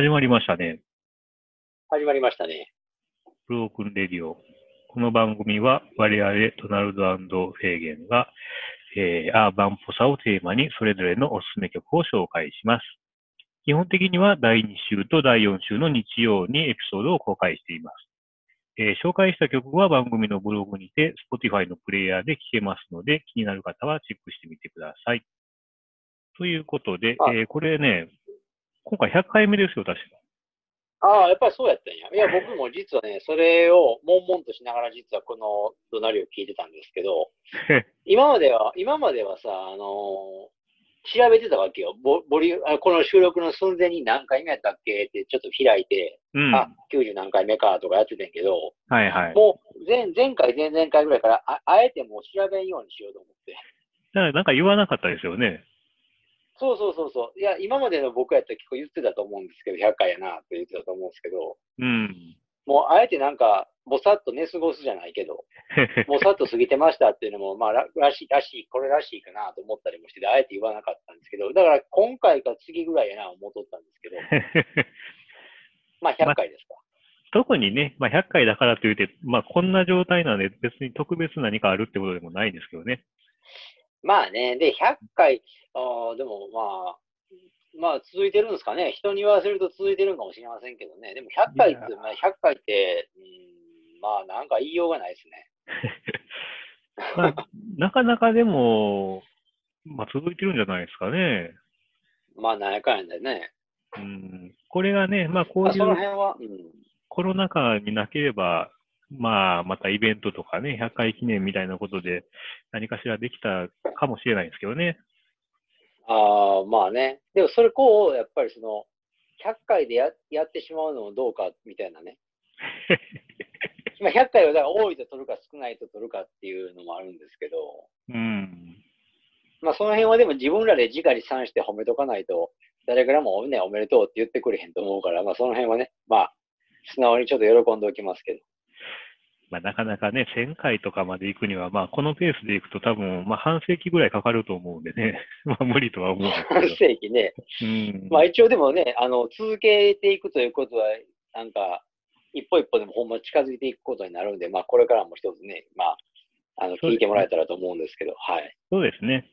始まりましたね。始まりましたね。ブロークンレディオ。この番組は我々ドナルドフェーゲンが、えー、アーバンっぽさをテーマにそれぞれのおすすめ曲を紹介します。基本的には第2週と第4週の日曜にエピソードを公開しています。えー、紹介した曲は番組のブログにて Spotify のプレイヤーで聴けますので気になる方はチェックしてみてください。ということで、えー、これね、今回100回目ですよ、確か。ああ、やっぱりそうやったんや。いや、僕も実はね、それを悶々としながら実はこの怒鳴りを聞いてたんですけど、今までは、今まではさ、あのー、調べてたわけよ。ボボリあこの収録の寸前に何回目やったっけってちょっと開いて、うん、あ、90何回目かとかやってたんやけど、はいはい。もう前前回、前々回ぐらいからあ、あえてもう調べんようにしようと思って。だからなんか言わなかったですよね。そうそうそうそう。いや、今までの僕やったら結構言ってたと思うんですけど、100回やなって言ってたと思うんですけど、うん。もうあえてなんか、ぼさっと寝過ごすじゃないけど、ぼさっと過ぎてましたっていうのも、まあら、らしい、らしい、これらしいかなと思ったりもしてあえて言わなかったんですけど、だから今回か次ぐらいやな思っとったんですけど、まあ100回ですか。ま特にね、まあ、100回だからといって、まあ、こんな状態なんで別に特別何かあるってことでもないですけどね。まあね、で、100回、あでもまあ、まあ続いてるんですかね。人に言わせると続いてるかもしれませんけどね。でも100回って、まあ、100回って、うん、まあなんか言いようがないですね。まあ、なかなかでも、まあ続いてるんじゃないですかね。まあなんやかんやでね。うん、これがね、まあこういう、その辺は、うん、コロナ禍になければ、まあ、またイベントとかね、100回記念みたいなことで何かしらできたかもしれないですけどね。ああ、まあね。でもそれこう、やっぱりその、100回でややってしまうのもどうかみたいなね。まあ100回はだから多いと取るか少ないと取るかっていうのもあるんですけど、うん。まあその辺はでも自分らで直に算して褒めとかないと、誰からもね、おめでとうって言ってくれへんと思うから、まあその辺はね、まあ、素直にちょっと喜んでおきますけど。まあ、なかなかね、1000回とかまで行くには、まあ、このペースで行くと多分、まあ、半世紀ぐらいかかると思うんでね、まあ、無理とは思うんですけど。半世紀ね。うん。まあ、一応でもね、あの、続けていくということは、なんか、一歩一歩でもほんま近づいていくことになるんで、まあ、これからも一つね、まあ、あの、聞いてもらえたらと思うんですけど、はい。そうですね。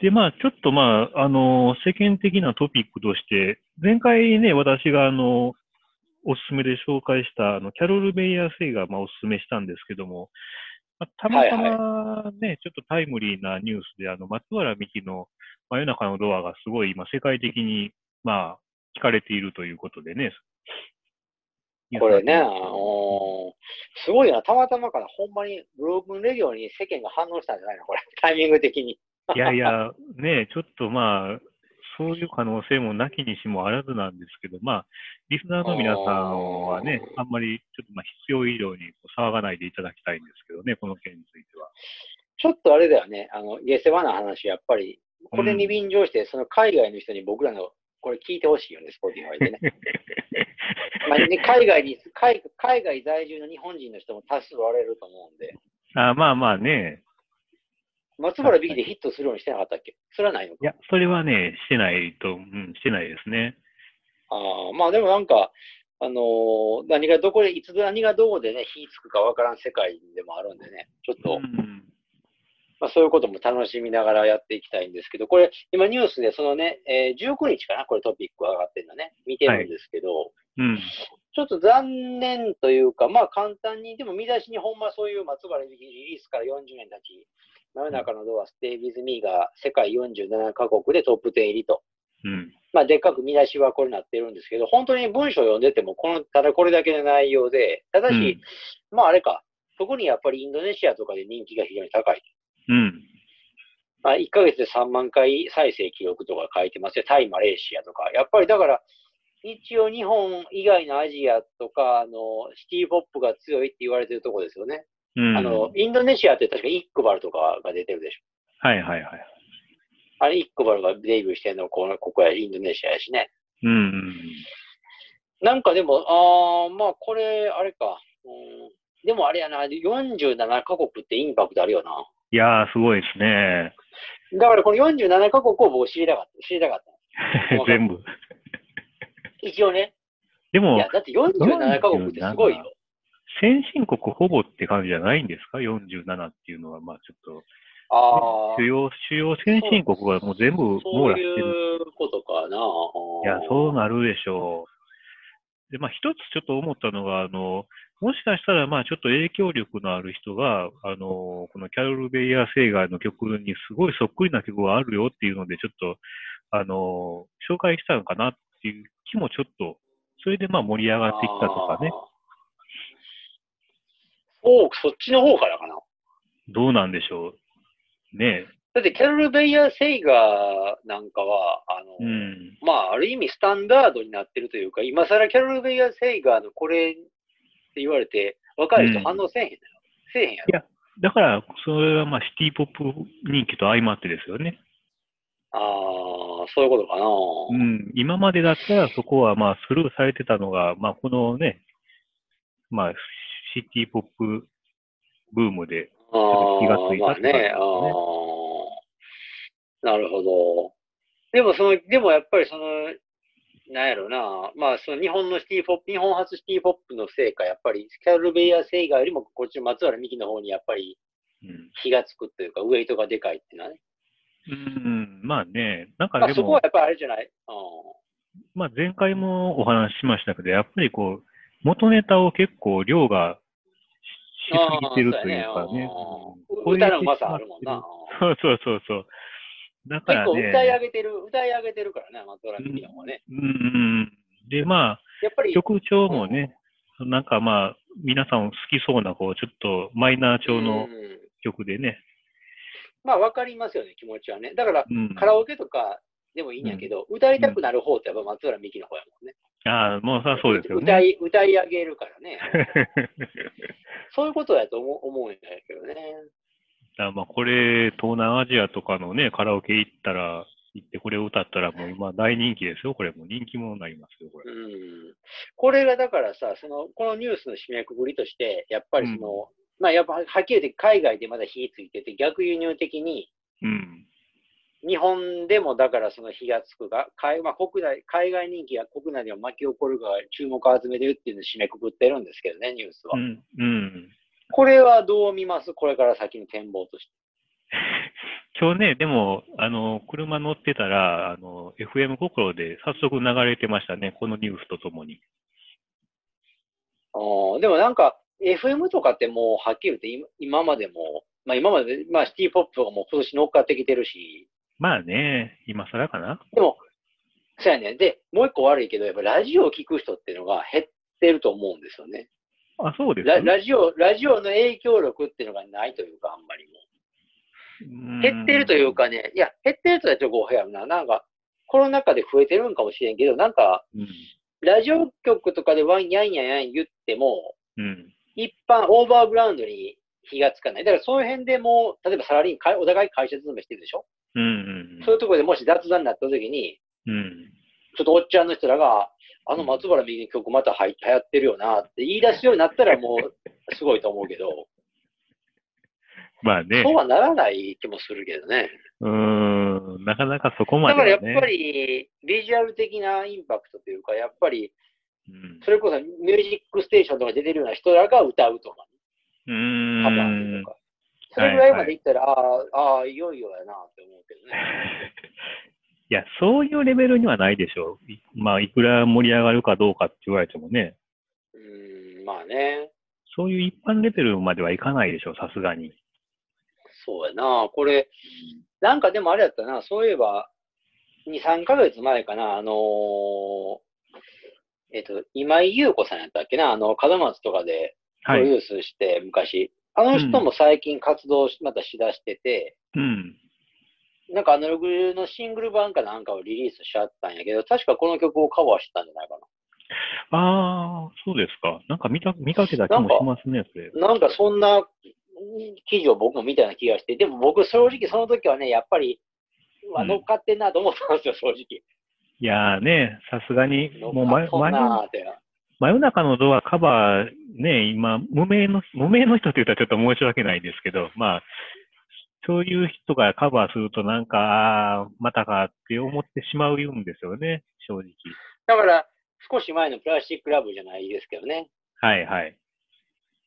で、まあ、ちょっとまあ、あの、世間的なトピックとして、前回ね、私があの、おすすめで紹介したあのキャロル・メイヤー・セイがまあおすすめしたんですけども、まあ、たまたまね、はいはい、ちょっとタイムリーなニュースで、あの松原美樹の真夜中のドアがすごい今世界的にまあ聞かれているということでね。これね、あのすごいな、たまたまからほんまにブロークンレディオに世間が反応したんじゃないの？これ、タイミング的に。いやいや、ね、ちょっとまあ、そういう可能性もなきにしもあらずなんですけど、まあ、リスナーの皆さんはね、あんまりちょっとまあ必要以上に騒がないでいただきたいんですけどね、この件については。ちょっとあれだよね、あの、下世話な話、やっぱり、これに便乗して、その海外の人に僕らのこれ聞いてほしいよね、スポティファイでね。まあね海外に海、海外在住の日本人の人も多数おられると思うんで。あまあまあね、松原美樹でヒットするようにしてなかったっけ？それはないのか。いや、それはね、してないと、うん、してないですね。ああ、まあでもなんか、あのー、何がどこで、いつ何がどこでね、火つくかわからん世界でもあるんでね、ちょっと、うん、まあそういうことも楽しみながらやっていきたいんですけど、これ、今ニュースでそのね、えー、19日かな、これトピック上がってるのね、見てるんですけど、はい。うん、ちょっと残念というか、まあ簡単に、でも見出しにほんまそういう松原美樹リリースから40年経ち、真夜中のドア、ステイビズミーが世界47カ国でトップ10入りと。うん。まあ、でっかく見出しはこれになってるんですけど、本当に文章を読んでても、この、ただこれだけの内容で、ただし、うん、まああれか、特にやっぱりインドネシアとかで人気が非常に高い。うん。まあ、1ヶ月で3万回再生記録とか書いてますよ。タイ、マレーシアとか。やっぱりだから、一応日本以外のアジアとか、あの、シティポップが強いって言われてるところですよね。うん、あの、インドネシアって確かイックバルとかが出てるでしょ。はいはいはい。あれ、イックバルがデビューしてんのこのここやインドネシアやしね。うん、うん。なんかでも、ああ、まあこれ、あれか。うん、でもあれやな、47カ国ってインパクトあるよな。いやー、すごいですね。だからこの47カ国を僕知りたかった。知りたかった。全部。一応ね。でもいや、、だって47カ国ってすごいよ。先進国ほぼって感じじゃないんですか ?47 っていうのは、まあちょっと、ああ主。要、主要先進国はもう全部網そう羅してる。いうことかな。いや、そうなるでしょう。で、まあ一つちょっと思ったのが、あの、もしかしたら、まあちょっと影響力のある人が、あの、このキャロル・ベイヤー・セイガーの曲にすごいそっくりな曲があるよっていうので、ちょっと、あの、紹介したのかなっていう気もちょっと、それでまあ盛り上がってきたとかね。あー。そっちの方からかな。どうなんでしょう。ねだって、キャロル・ベイヤー・セイガーなんかは、あの、え。うん。まあ、ある意味スタンダードになってるというか、今更キャロル・ベイヤー・セイガーのこれって言われて、若い人反応せえへんのよ。せえへんやろ。だから、それはまあシティポップ人気と相まってですよね。ああ、そういうことかな。うん。今までだったらそこはまあスルーされてたのが、まあこのね、まあシティポップブームで、ああ気がついたってねああ、なるほど。でも、その、でもやっぱりその、なんやろな、まあ、その日本のシティポップ、日本初シティポップのせいか、やっぱり、キャロル・ベイヤー・セイガーよりも、こっちの松原美樹の方にやっぱりうん。火がつくというか、ウエイトがでかいっていうのはね。うん、まあね、なんかまあ、でもそこは、やっぱりあれじゃない？うまあ前回もお話ししましたけど、やっぱりこう、元ネタを結構量がししすぎてるというかね。うん歌のうまさあるもんな。そうそうそうそう。だか結構らね。歌い上げてる、歌い上げてるからね、松原美樹の方はね。うんうん。で、まあ、やっぱり、曲調もね、なんかまあ、皆さん好きそうな、こう、ちょっとマイナー調のうん曲でね。まあ、わかりますよね、気持ちはね。だから、うん。カラオケとかでもいいんやけど、歌いたくなる方ってやっぱ松原美樹の方やもんね。ああ、もうさ、そうですよね。歌い、歌い上げるからね。そういうことやと思う思うんだけどね。だまあ、これ、東南アジアとかのね、カラオケ行ったら、行ってこれを歌ったらもう今大人気ですよ。これもう人気者になりますよ、これ。うん。これがだからさ、その、このニュースの締めくくりとして、やっぱりその、まあやっぱはっきり言って海外でまだ火ついてて、逆輸入的に、うん。日本でもだからその火がつくが、海まあ、国内、海外人気が国内でも巻き起こるが注目を集めてるっていうのを締めくくってるんですけどね、ニュースは。うん。うん。これはどう見ます？これから先の展望として。今日ね、でも、あの、車乗ってたら、あの、FM 心で早速流れてましたね。このニュースとともに。あーでもなんか、FM とかってもうはっきり言って今今までも、まあ今まで、まあシティポップがもう今年乗っかってきてるし、まあね、今更かな。でも、そうやね。で、もう一個悪いけど、やっぱラジオを聞く人っていうのが減ってると思うんですよね。あ、そうですララジオ、ラジオの影響力っていうのがないというか、あんまりもう。減ってるというかね、いや、減ってるとはちょっと語弊あるな。なんか、コロナ禍で増えてるんかもしれんけど、なんか、うん。ラジオ局とかでワンやんやんやん言っても、うん。一般、オーバーグラウンドに火がつかない。だからその辺でもう、例えばサラリーマン、お互い会社勤めしてるでしょ？うん。うん。そういうところでもし雑談になった時に、うん。ちょっとおっちゃんの人らが、あの松原右の曲また流行ってるよなって言い出すようになったらもう すごいと思うけど、まあねそう。はならない気もするけどね。うーん。なかなかそこまだではね。からやっぱり、ビジュアル的なインパクトというか、やっぱり、うん。それこそミュージックステーションとか出てるような人らが歌うとか、うーカバーんとか。それぐらいまでいったら、ああ、ああ、いよいよやなって思うけどね。いや、そういうレベルにはないでしょう。いまあ、いくら盛り上がるかどうかって言われてもね。うーん、まあね。そういう一般レベルまではいかないでしょう、さすがに。そうやな。これ、なんかでもあれやったな、そういえば、2、3ヶ月前かな、あのーえっと、今井優子さんやったっけな、あの、門松とかでプはい。ロデュースして、昔。あの人も最近活動しまたしだしてて、うん。なんかアナログのシングル版かなんかをリリースしちゃったんやけど、確かこの曲をカバーしてたんじゃないかああ、そうですか。なんか見た、見かけた気もしますね、それ。な。なんかそんな記事を僕も見たような気がして、でも僕正直その時はね、やっぱり、う乗っかってんなと思ったんですよ、正直。いやーね、さすがに、もう乗っかっとん真夜中のドアカバー、ね、今、無名の、無名の人って言ったらちょっと申し訳ないですけど、まあ、そういう人がカバーするとなんか、あーまたかって思ってしまうんですよね、正直。だから、少し前のプラスチックラブじゃないですけどね。はいはい。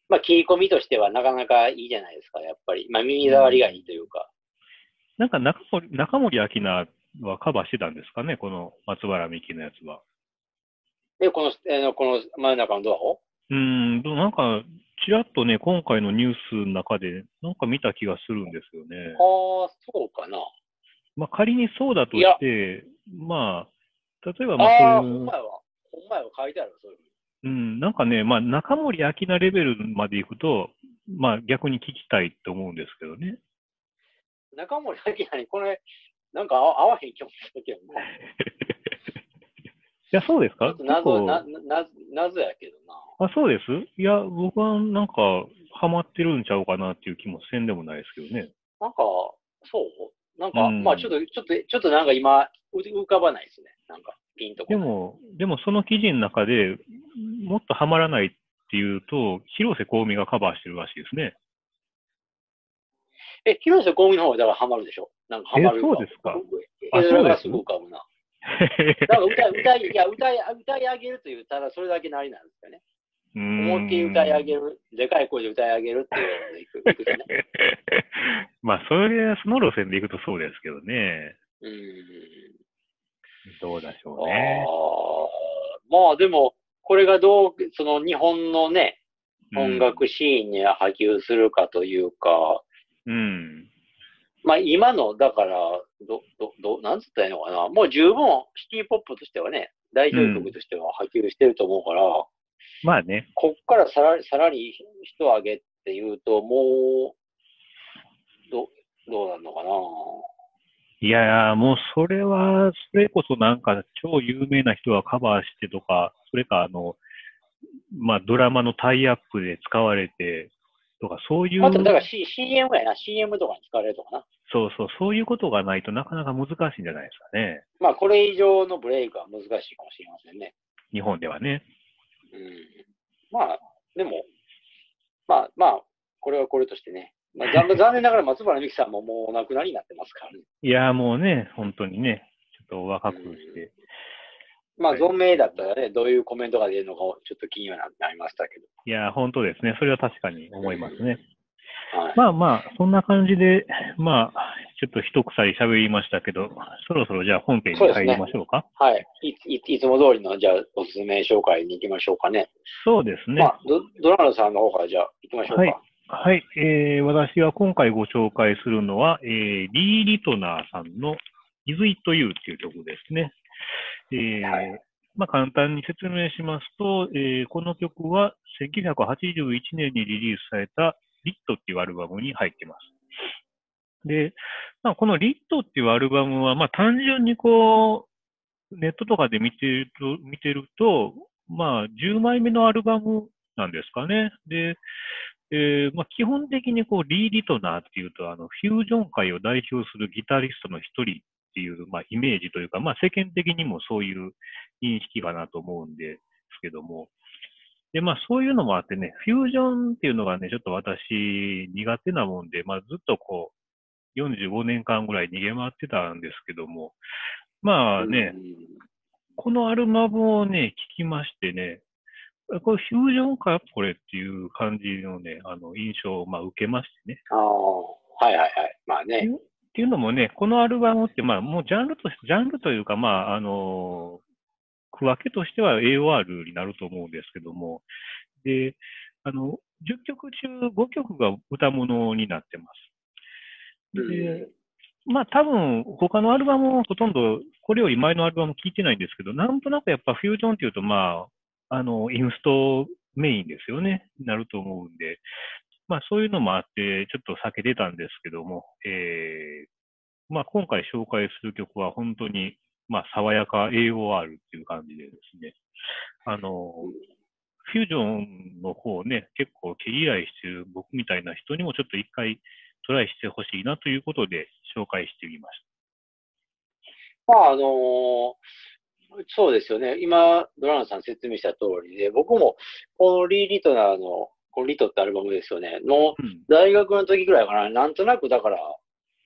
まあ、切り込みとしてはなかなかいいじゃないですか、やっぱり。まあ、耳障りがいいというか。なんか中森、中森明菜はカバーしてたんですかね、この松原美樹のやつは。で、この、えー、この真ん中のドアを？うーん、でもなんか、ちらっとね、今回のニュースの中で、なんか見た気がするんですよね。ああ、そうかな。まあ、仮にそうだとして、まあ、例えばまあそういうほんま、やわ。ほんまやわ、書いてある、そういうふうん、なんかね、まあ、中森明菜レベルまで行くと、まあ、逆に聞きたいって思うんですけどね。中森明菜にこれ、なんか合わへん気もするけどな。いや、そうですか？ちょっと謎、な、な、謎やけどな。あ、そうです？いや、僕はなんか、ハマってるんちゃうかなっていう気もせんでもないですけどね。なんか、そう？なんか、うんまあちょっと、ちょっと、ちょっとなんか今、う浮かばないですね。なんか、ピンと。でも、でもその記事の中でもっとハマらないっていうと、広瀬香美がカバーしてるらしいですね。え、広瀬香美の方がだからハマるでしょ？なんかハマるえそうですかえ、あそうです？すごく浮かぶな。だから歌い、歌い、いや、歌い、歌い上げるという、ただそれだけなりなんですよね。思いっきり歌い上げる。る、でかい声で歌い上げるっていうのでいくいくとね。まあ、それ、その路線で行くとそうですけどね。うーん。どうでしょあうね。ーまあでも、これがどう、その日本のね、うん音楽シーンに波及するかというか、うん。まあ今の、だから、ど、ど、ど、なんつったらいいのかな。もう十分シティポップとしてはね、代表曲としては波及してると思うから、まあね。こっからさらさらに一上げっていうと、もう、ど、どうなるのかないやー、もうそれは、それこそなんか超有名な人がカバーしてとか、それかあの、まあドラマのタイアップで使われてとか、そういう、あと、だから、C、CM やな。CM とかに使われるとかな。そうそう、そういうことがないとなかなか難しいんじゃないですかね。まあ、これ以上のブレイクは難しいかもしれませんね。日本ではね。うん。まあ、でも、まあ、まあ、これはこれとしてね。まあ、残 残念ながら松原美樹さんももうお亡くなりになってますからね。いやーもうね、本当にね、ちょっとお若くして。まあ、はい存命だったらね、どういうコメントが出るのかちょっと気にはなりましたけど。いやー本当ですね。それは確かに思いますね。はい。まあまあ、そんな感じで、まあ、ちょっと一鎖喋りましたけど、そろそろじゃあ本編に入りましょうか。はい。いいいつも通りの、じゃあ、おすすめ紹介に行きましょうかね。そうですね。まあ、ドドナルドさんの方からじゃあ、行きましょうか。はいはい、えー私が今回ご紹介するのは、えーリー・リトナーさんの Is It You っていう曲ですね。えーはいまあ、簡単に説明しますと、えーこの曲は1981年にリリースされたリットっていうアルバムに入ってます。で、まあ、このリットっていうアルバムは、まあ、単純にこう、ネットとかで見てると、見てると、まあ、10枚目のアルバムなんですかね。で、えーまあ、基本的にこう、リー・リトナーっていうと、あの、フュージョン界を代表するギタリストの一人っていう、まあ、イメージというか、まあ、世間的にもそういう認識かなと思うんですけども。で、まあ、そういうのもあってね、フュージョンっていうのがね、ちょっと私苦手なもんで、まあ、ずっとこう、45年間ぐらい逃げ回ってたんですけども、まあね、うんこのアルバムをね、聞きましてね、これフュージョンかこれっていう感じのね、あの印象をまあ受けましてね。ああ、はいはいはい。まあね。っていうのもね、このアルバムってまあもうジャンルとして、ジャンルというかまああの、区分けとしては AOR になると思うんですけども、で、あの、10曲中5曲が歌物になってます。で、まあ多分他のアルバムもほとんどこれより前のアルバム聞いてないんですけど、なんとなくやっぱフュージョンっていうとまあ、あの、インストメインですよね、なると思うんで、まあそういうのもあってちょっと避けてたんですけども、えー、まあ今回紹介する曲は本当にまあ爽やか AOR っていう感じでですね、あの、フュージョンの方ね、結構毛嫌いしてる僕みたいな人にもちょっと一回トライしてほしいなということで紹介してみましたまあ、あのーそうですよね。今、ドランさん説明した通りで、僕も、このリー・リトナーの、このリトってアルバムですよね、の。大学の時ぐらいかな、なんとなくだから、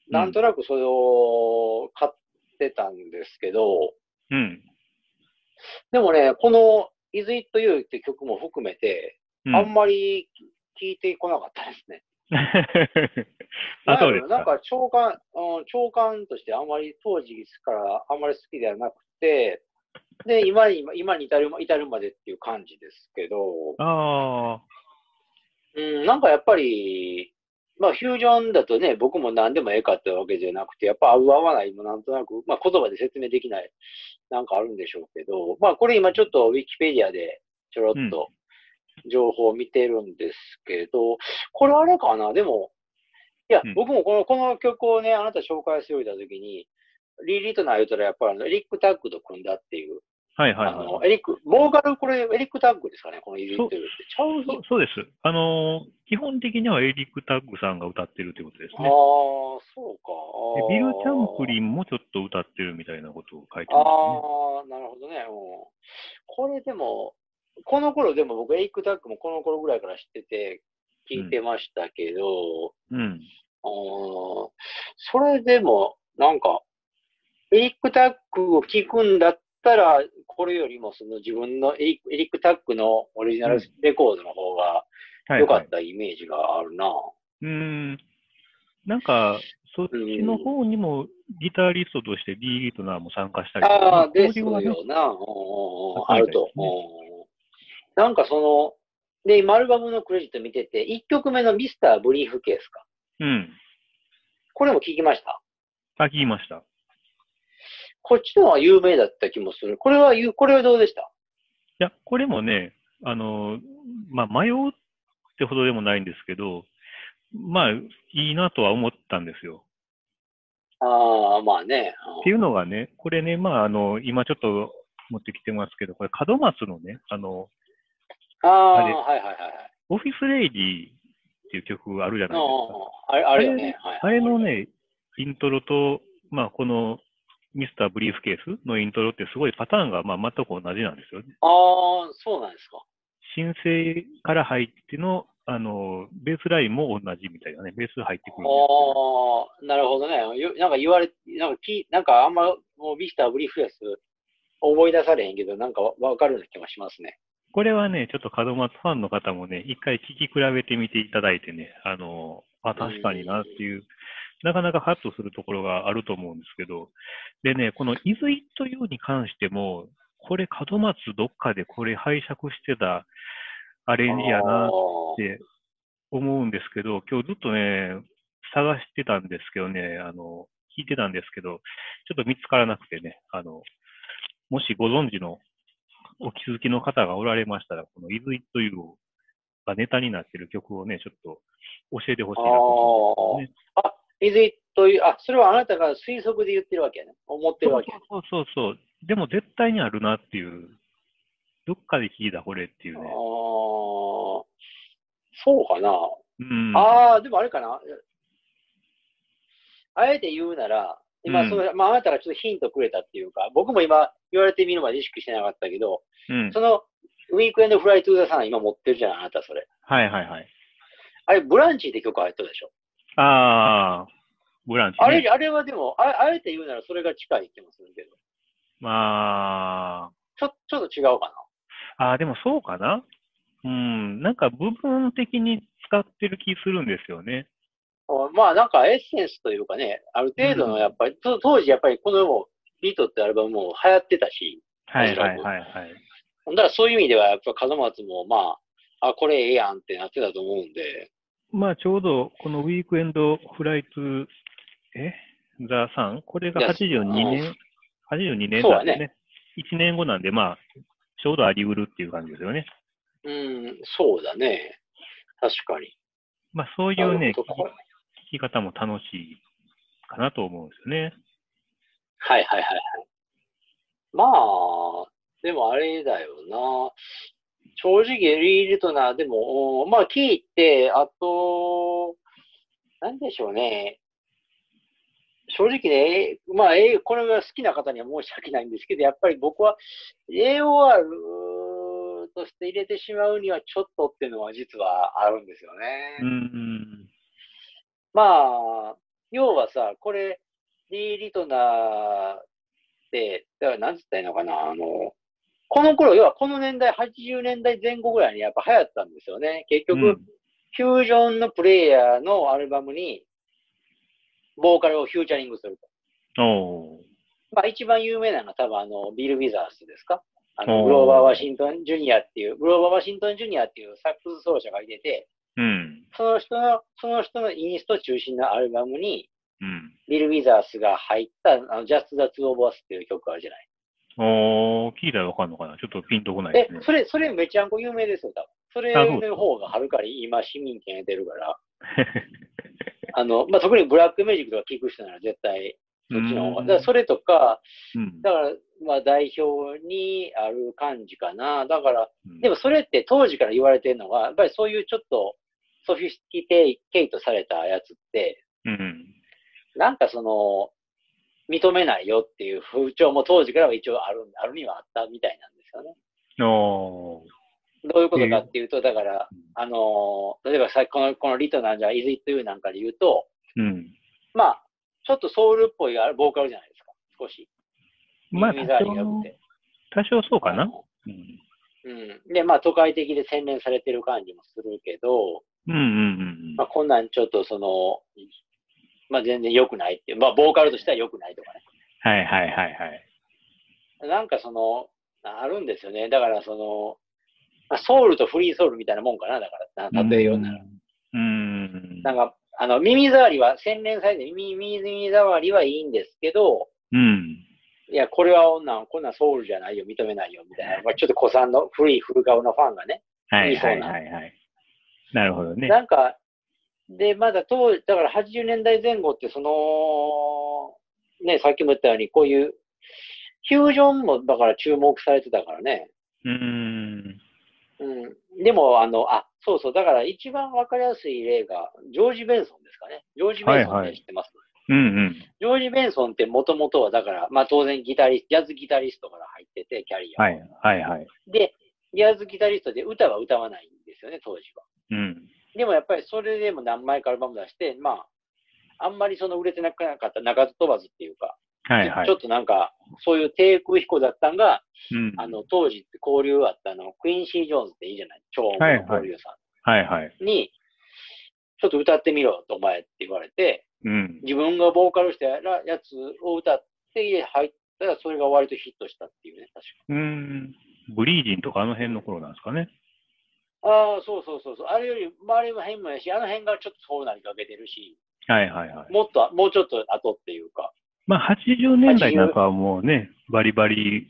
なんとなくそれを買ってたんですけど、うん。でもね、この Is It You って曲も含めて、うんあんまり聞いてこなかったですね。あ、そうですなんか。か長官、うん、長官としてあんまり当時からあんまり好きではなくて、で、今に、今に至る至るまでっていう感じですけど、ああ、うん、なんかやっぱり、まあ、フュージョンだとね、僕も何でもええかってわけじゃなくて、やっぱ合う合わないもなんとなく、まあ、言葉で説明できない、なんかあるんでしょうけど、まあ、これ今ちょっとウィキペディアでちょろっと情報を見てるんですけど、これあれかな？でも、いやうん、僕もこの、この曲をね、あなた紹介するたときに、リリートナー言うたらやっぱりあのエリック・タッグと組んだっていう、はいはいあのはい。エリック、ボーカルこれエリック・タッグですかね、このイリートって。ちゃうそうそうです。あのー基本的にはエリック・タッグさんが歌ってるということですああ、ね。そうか。でビル・チャンプリン。ンもちょっと歌ってるみたいなことを書いてますね。ああ、なるほどね。うんこれでも、この頃でも僕、エリック・タッグもこの頃ぐらいから知ってて、聞いてましたけど、うん。あーそれでも、なんか、エリック・タッグを聞くんだったら、これよりもその自分のエリエリック・タッグのオリジナルレコードの方がはい、はい良かっ。たイメージがあるな。うーん。なんか、そっちの方にもギタリストとして D・ リートナーも参加したりとか、ああ、ですよな。うんうんうん高いですねあると。うんなんかその、で、今アルバムのクレジット見てて、1曲目のミスター・ブリーフケースか。うん。これも聞きました？あ、聞きました。こっちの方が有名だった気もする。これはゆ、これはどうでした？いや、これもね、あの、まあ、迷うってほどでもないんですけど、まあ、いいなとは思ったんですよ。ああ、まあね。っていうのがね、これね、まあ、あの、今ちょっと持ってきてますけど、これ、門松のね、あの、ああ、はいはいはいはい。オフィスレイディっていう曲あるじゃないですか。ああ、あれ、あれよね。はいあれのね、イントロと、まあ、このミスターブリーフケースのイントロってすごいパターンがまあ全く同じなんですよね。ああ、そうなんですか。申請から入っての、あの、ベースラインも同じみたいなね、ベース入ってくる。ああ、なるほどね。よなんか言われ、なんかき、なんかあんま、もうミスター・ブリーフケース思い出されへんけど、なんかわわかるような気もしますね。これはね、ちょっと門松ファンの方もね、一回聞き比べてみていただいてね、あの、あ、確かになっていう、なかなかハッとするところがあると思うんですけど、でね、このイズイットユーに関しても、これ門松どっかでこれ拝借してたアレンジやなって思うんですけど、今日ずっとね、探してたんですけどね、あの、聞いてたんですけど、ちょっと見つからなくてね、あの、もしご存知のお気づきの方がおられましたら、この Is It You がネタになっている曲をね、ちょっと教えてほしいなと思うんですね。あ、イズイという、あ、それはあなたが推測で言ってるわけやね。思ってるわけ。そうそうそう。でも絶対にあるなっていう、どっかで聞いたこれっていうああね。そうかな。うん。ああ、でもあれかな。あえて言うなら、今、うんその、まあ、あなたがちょっとヒントくれたっていうか、僕も今言われてみるまで意識してなかったけど、うん。その、ウィークエンドフライトゥーザサン今持ってるじゃん、あなたそれ。はいはいはい。あれ、ブランチって曲入ってるでしょ。ああ、ブランチ、ね。あれ、あれはでも、ああえて言うならそれが近い気もするけど、まちょ、ちょっと違うかあ、ああ、でもそうかな。うん。なんか部分的に使ってる気するんですよね。な。まあ、なんかエッセンスというかね、ある程度のやっぱり、と当時やっぱりこのもビートってアルバムも流行ってたし、はいはいはいはい。だらそういう意味では、やっぱ門松もまあ、あ、これええやんってなってたと思うんで、まあちょうどこのウィークエンドフライト、え？ザ・サン？これがいや82年、82年だねなんでね。1年後なんで、まあ、ちょうどあり得るっていう感じですよね。うん、そうだね。確かに。まあそういうね、聞き方も楽しいかなと思うんですよね。はいはいはいはい。まあ、でもあれだよな。正直、リー・リトナーでも、おまあ聞いて、あと、なんでしょうね。正直ね、まあ、えこれが好きな方には申し訳ないんですけど、やっぱり僕は AOR として入れてしまうにはちょっとっていうのは実はあるんですよね。うん。まあ、要はさ、これ、リー・リトナーって、だからなんつったらいいのかな、あの、この頃、要はこの年代、80年代前後ぐらいにやっぱ流行ったんですよね。結局、うん、フュージョンのプレイヤーのアルバムに、ボーカルをフューチャリングすると。おまあ一番有名なのは多分あの、ビル・ウィザースですか？あの、グローバー・ワシントン・ジュニアっていう、グローバー・ワシントン・ジュニアっていうサックス奏者がいてて、うん、その人の、その人のインスト中心のアルバムに、うん、ビル・ウィザースが入ったあの Just the Two of Us っていう曲あるじゃない。おー、聞いたらわかんのかなちょっとピンとこないですね。え、それ、それめちゃんこ有名ですよ、多分。それの方がはるかに今市民権得てるから。あの、まあ、特にブラックミュージックとか聞く人なら絶対そっちの方が。だからそれとか、うん、だから、まあ代表にある感じかな。だから、うん、でもそれって当時から言われてるのが、やっぱりそういうちょっとソフィスティケイトされたやつって、うん、なんかその、認めないよっていう風潮も当時からは一応ある、あるにはあったみたいなんですよね。おどういうことかっていうと、だから、あの例えばさこの、このリトなんじゃ、イズイットユーなんかで言うと、うん、まあ、ちょっとソウルっぽいボーカルじゃないですか、少し。まあ、多少多少そうかな。うん。うん、で、まあ、都会的で洗練されてる感じもするけど、うんうんうん。まあ、こんなんちょっとその、まあ、全然良くないっていう、まあ、ボーカルとしては良くないとかね。はいはいはいはい。なんかその、あるんですよね。だからその、まあ、ソウルとフリーソウルみたいなもんかな、だから、例えようなら。うん。なんか、あの、耳障りは、洗練されて耳、耳障りはいいんですけど、うん。いや、これは女、こんなソウルじゃないよ、認めないよ、みたいな。まあ、ちょっと古参の古い古顔のファンがね。はいはいはいはい。なるほどね。なんか、で、まだ当時、だから80年代前後って、その、ね、さっきも言ったように、こういう、フュージョンも、だから注目されてたからね。うん。うん。でも、あの、あ、そうそう。だから一番わかりやすい例が、ジョージ・ベンソンですかね。ジョージ・ベンソンって知ってます、はいはい、うんうん。ジョージ・ベンソンってもともとは、だから、まあ当然ギタリスト、ジャズギタリストから入ってて、キャリアはい、はいはい。で、ジャズギタリストで歌は歌わないんですよね、当時は。うん。でもやっぱりそれでも何枚かアルバム出して、まあ、あんまりその売れてなかった鳴かず飛ばずっていうか、はいはい、ちょっとなんか、そういう低空飛行だったんが、うん、あの、当時交流あったの、クイーンシー・ジョーンズっていいじゃない？超音の交流さん。はいはい。に、ちょっと歌ってみろ、お前って言われて、うん、自分がボーカルしたやつを歌って家入ったら、それが割とヒットしたっていうね、確か。うん。ブリージンとかあの辺の頃なんですかね。ああ、そうそうそうそう。あれより周りの辺もやし、あの辺がちょっとそうなりかけてるし、はいはいはい。もっと、もうちょっと後っていうか。まあ、80年代なんかはもうね、バリバリ、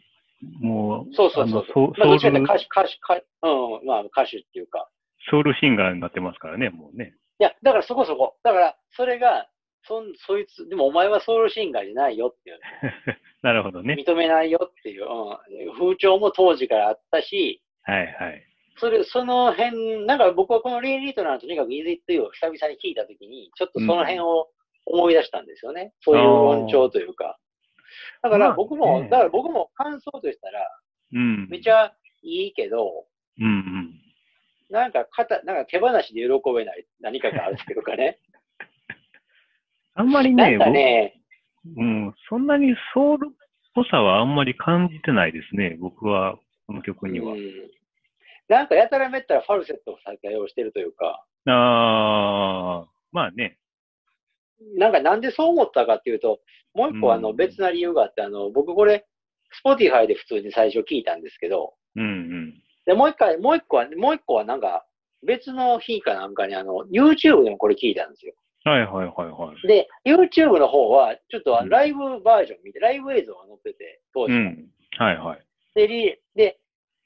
もう、そうそうそうそう。まあ、どちらか歌手、歌手、歌うん、まあ、歌手っていうか。ソウルシンガーになってますからね、もうね。いや、だからそこそこ。だから、それが、そん、そいつ、でもお前はソウルシンガーじゃないよっていう。なるほどね。認めないよっていう、うん、風潮も当時からあったし、はいはい。それ、その辺、なんか僕はこのリーリートナーとにかくイーズイットユーを久々に聞いたときに、ちょっとその辺を思い出したんですよね。そういう論調というか。だから僕も、だから僕も感想としたら、うん、めちゃいいけど、うんうん、なんか肩、なんか手放しで喜べない何かがあるっていうかね。あんまりね、なんかね、うん、そんなにソウルっぽさはあんまり感じてないですね、僕は、この曲には。うん、なんかやたらめったらファルセットを採用してるというか。ああ、まあね。なんかなんでそう思ったかっていうと、もう一個あの別な理由があって、あの、僕これ、 Spotify で普通に最初聞いたんですけど、うんうん。で、もう一回、もう一個は、もう一個はなんか、別の日かなんかにあの、YouTube でもこれ聞いたんですよ。はいはいはいはい。で、YouTube の方は、ちょっとライブバージョン見て、うん、ライブ映像が載ってて、当時。うん。はいはい。で、リ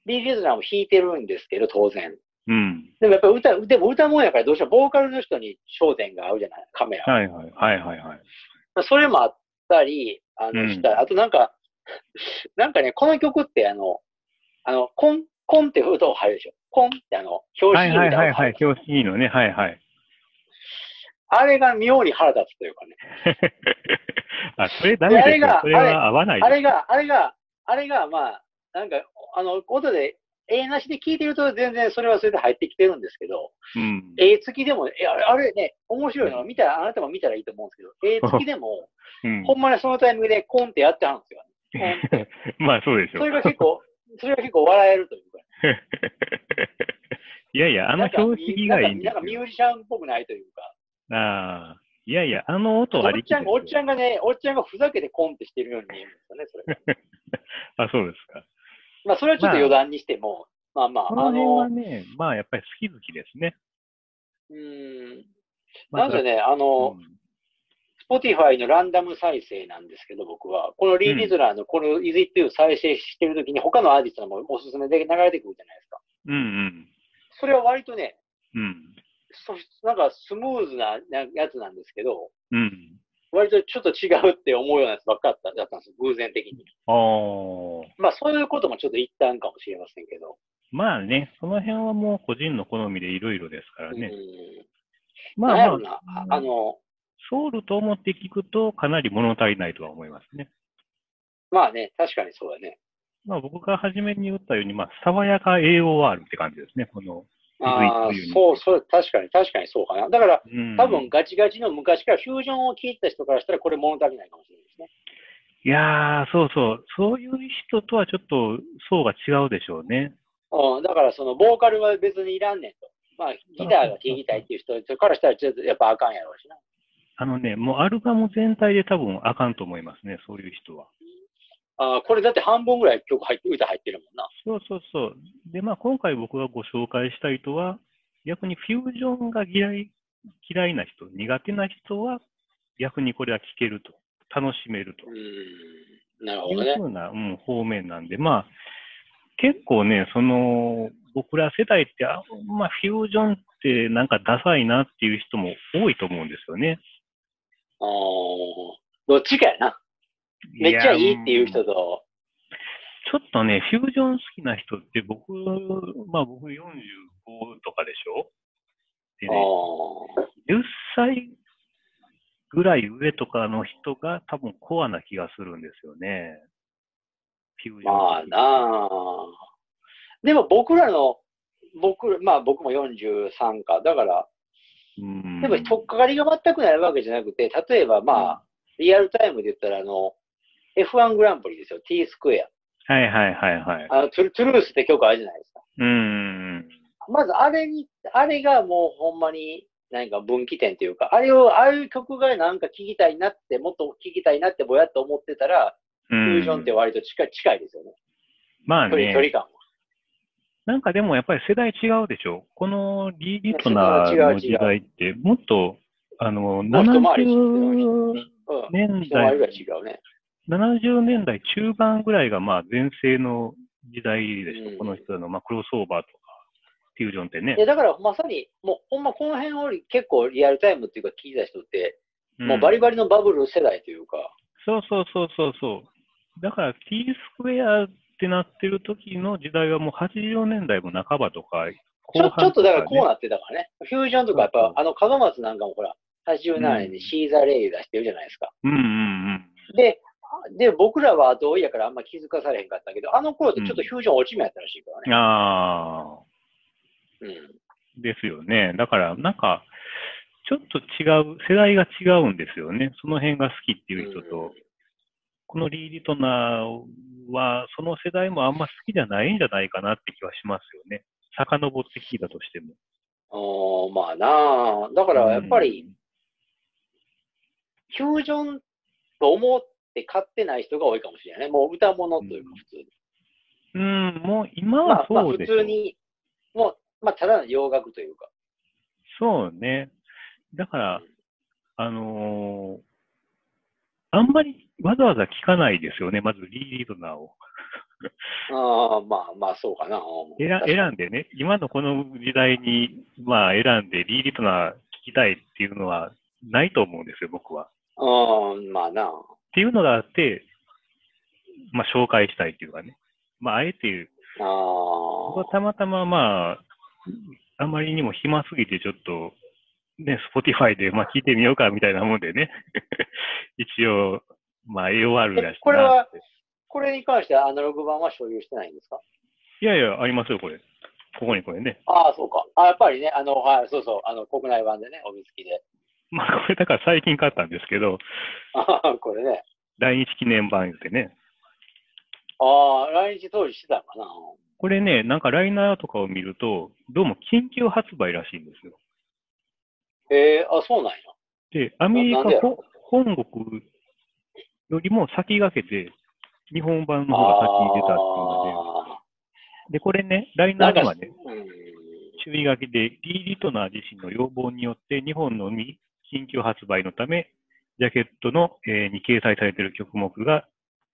で、リー・リトナーも弾いてるんですけど、当然。うん。でもやっぱ歌、でも歌もんやからどうしてもボーカルの人に焦点が合うじゃない、カメラ。はいはい。はいはいはい。それもあったり、あの、した、うん、あとなんか、なんかね、この曲ってあの、あの、コン、コンって音を入るでしょ？コンってあの、表紙にはいはいはい、表紙のね、はいはい。あれが妙に腹立つというかね。あ、それダメですよ。それは合わないあれが、あれが、あれが、まあ、なんか、あの、音で絵なしで聞いてると全然それはそれで入ってきてるんですけど、うん、絵付きでも、えあれね、面白いの見たら、あなたも見たらいいと思うんですけど、絵付きでも、うん、ほんまにそのタイミングでコンってやってはるんですよ、ね。まあそうでしょそれが結構、それが結構笑えるというか。いやいや、あの標識がいいんですよ。なんかミュージシャンっぽくないというか。ああ。いやいや、あの音ありきおっちゃんおっちゃんがね、おっちゃんがふざけてコンってしてるように見えるんですよね、それ。あ、そうですか。まあ、それはちょっと余談にしても、まあ、まあまあ、あの、はね、まあ、やっぱり好き好きですね。うん。なんでね、あの、うん Spotify のランダム再生なんですけど、僕は。このリー・ディズラーのこの Is It 再生してるときに他のアーティストもおすすめで流れてくるじゃないですか。うんうん。それは割とね、うん。そなんかスムーズなやつなんですけど、うん。割とちょっと違うって思うようなやつばっかだったんです偶然的に。ああ。まあそういうこともちょっと一旦かもしれませんけど。まあね、その辺はもう個人の好みでいろいろですからね。まあ、まあ、あの、ソウルと思って聞くとかなり物足りないとは思いますね。まあね、確かにそうだね。まあ僕が初めに言ったように、まあ、爽やか AOR って感じですね、この。ああ、そう、そう、確かに、確かにそうかな。だから、うん、多分ガチガチの昔からフュージョンを聞いた人からしたら、これ物足りないかもしれないですね。いやー、そうそう。そういう人とはちょっと層が違うでしょうね。うん、だからその、ボーカルは別にいらんねんと。まあ、ギターが聴きたいっていう人からしたら、ちょっとやっぱあかんやろうしな。あのね、もうアルバム全体で多分あかんと思いますね、そういう人は。あこれだって半分ぐらい曲入って、歌入ってるもんな。そうそうそう。で、まあ今回僕がご紹介したい人は、逆にフュージョンが嫌い嫌いな人、苦手な人は、逆にこれは聴けると、楽しめると。うんなるほどね。いうふうな、うん、方面なんで、まあ、結構ね、その、僕ら世代って、あまあ、フュージョンってなんかダサいなっていう人も多いと思うんですよね。ああ、どっちかやな。めっちゃいいっていう人と。ちょっとね、フュージョン好きな人って僕、まあ僕45とかでしょ？でね、10歳ぐらい上とかの人が多分コアな気がするんですよね。フュージョン。まあなあ。でも僕らの、僕、まあ僕も43か。だから、うん、でも、とっかかりが全くないわけじゃなくて、例えばまあ、リアルタイムで言ったら、あの、F1 グランプリですよ、T スクエア。はいはいはいはい。あのトゥトゥルースって曲あるじゃないですか。うん。まず、あれに、あれがもうほんまに、何か分岐点というか、あれを、ああいう曲がなんか聴きたいなって、もっと聴きたいなってぼやっと思ってたら、フュージョンって割と近い近いですよね。まあね。距離感は。なんかでもやっぱり世代違うでしょ。このリー・リトナーの時代って、もっと、あの、70年代、70年代中盤ぐらいがまあ全盛の時代でしょ。この人の、まあ、クロスオーバーとか、フュージョンってね。だからまさに、もうほんまこの辺を結構リアルタイムっていうか聞いた人って、もうバリバリのバブル世代というか。そうそうそうそうそう。だから T スクエアってなってる時の時代はもう80年代も半ばとか、ちょちょっとだからこうなってたからね。フュージョンとかやっぱ、あの門松なんかもほら、87年にシーザーレイ出してるじゃないですか。うんうんうん。で、で、僕らは同意やからあんま気づかされへんかったけど、あの頃ってちょっとフュージョン落ち目やったらしいからね。うん、ああ。うん。ですよね。だから、なんか、ちょっと違う、世代が違うんですよね。その辺が好きっていう人と、うん、このリー・リトナーは、その世代もあんま好きじゃないんじゃないかなって気はしますよね。遡って聞いたとしても。あまあなあ。だからやっぱり、フュージョンと思って買ってない人が多いかもしれないね。もう歌物というか、普通に。うん、もう今はそうです、まあ、普通に、もう、まあ、ただの洋楽というか。そうね。だから、あのー、あんまりわざわざ聞かないですよね、まずリー・リードナーを。ああ、まあまあ、そうかな。選選んでね、今のこの時代に、まあ、選んでリー・リードナー聞きたいっていうのはないと思うんですよ、僕は。ああ、まあな。っていうのがあって、まあ、紹介したいっていうかね。まあ、あえて、あ僕はたまたま、まあ、あまりにも暇すぎて、ちょっと、ね、Spotify で、まあ、聞いてみようかみたいなもんでね、一応、まあ、AOR がしこれは、これに関してはアナログ版は所有してないんですか？いやいや、ありますよ、これ。ここにこれね。ああ、そうか。あやっぱりね、あの、はい、そうそう、あの、国内版でね、帯付きで。まあ、これだから最近買ったんですけど、ああ、これね。来日記念版言ってね。ああ、来日当時してたのかな。これね、なんかライナーとかを見ると、どうも緊急発売らしいんですよ。へえあ、そうなんや。で、アメリカ本国よりも先駆けて、日本版の方が先に出たっていうのあで、で、これね、ライナーにはね、うん。注意書きで、リー・リトナー自身の要望によって、日本のみ緊急発売のため、ジャケットの、えーに掲載されている曲目が、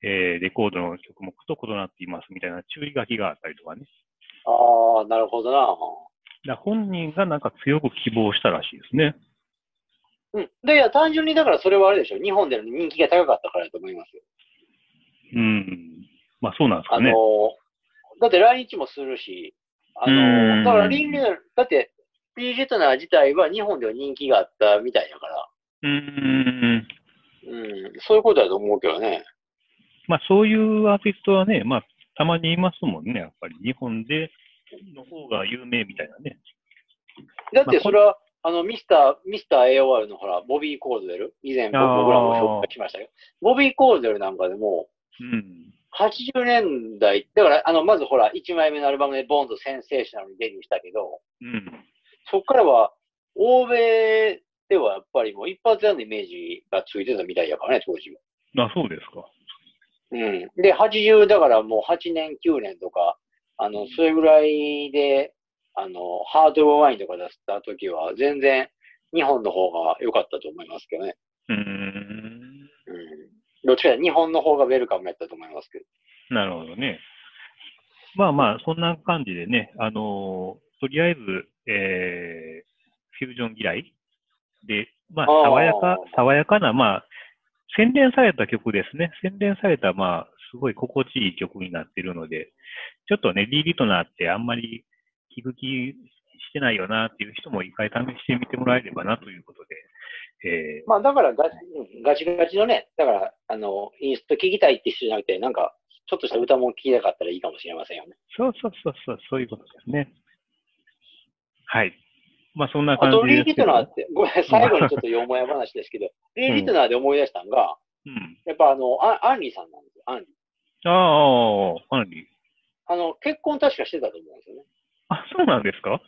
えーレコードの曲目と異なっていますみたいな注意書きがあったりとかね。ああ、なるほどな。だ本人がなんか強く希望したらしいですね。うん。で、いや、単純にだからそれはあれでしょ。日本での人気が高かったからだと思いますよ。うん。まあそうなんですあのかね。ー、だって来日もするし、あのうんー、だからリンリだって、リー・ジェトナー自体は日本では人気があったみたいだから、うーん。うん、そういうことだと思うけどね。まあそういうアーティストはね、まあたまにいますもんね、やっぱり。日本での方が有名みたいなね。だってそれは、あの、ミスター、ミスター AOR のほら、ボビー・コールェル、以前僕らも紹介しましたけど、ボビー・コールェルなんかでも、うん。80年代、だから、あの、まずほら、1枚目のアルバムでボンド・センセーショナルにデビューしたけど、うん。そこからは、欧米ではやっぱりもう一発屋のイメージがついてたみたいやからね、当時は。あ、そうですか。うん。で、80だからもう8年、9年とか、あの、それぐらいで、あの、ハードワインとか出した時は、全然日本の方が良かったと思いますけどね。うーん。うん。どっちかというと日本の方がウェルカムやったと思いますけど。なるほどね。まあまあ、そんな感じでね、あのーとりあえず、えー、フュージョン嫌いで、まあ、爽やか、爽やかな、まあ、洗練された曲ですね。洗練された、まあ、すごい心地いい曲になっているので、ちょっとね、リー・リトナーってあんまり聞く気してないよなっていう人も一回試してみてもらえればなということで、えーまあ、だからガチ、うんガチガチのね、だから、あの、インスト聴きたいって人じゃなくて、なんか、ちょっとした歌も聴きたかったらいいかもしれませんよね。そうそうそうそう、そういうことですね。はい。まあ、そんなあ感と、リー・じですけど。リトナーって、ごめん、最後にちょっとよもや話ですけど、リー・リトナーで思い出したのが、うん。やっぱあの、アンアンリーさんなんですよ、アンリー。ああ、アンリー。あの、結婚確かしてたと思うんですよね。あ、そうなんですか？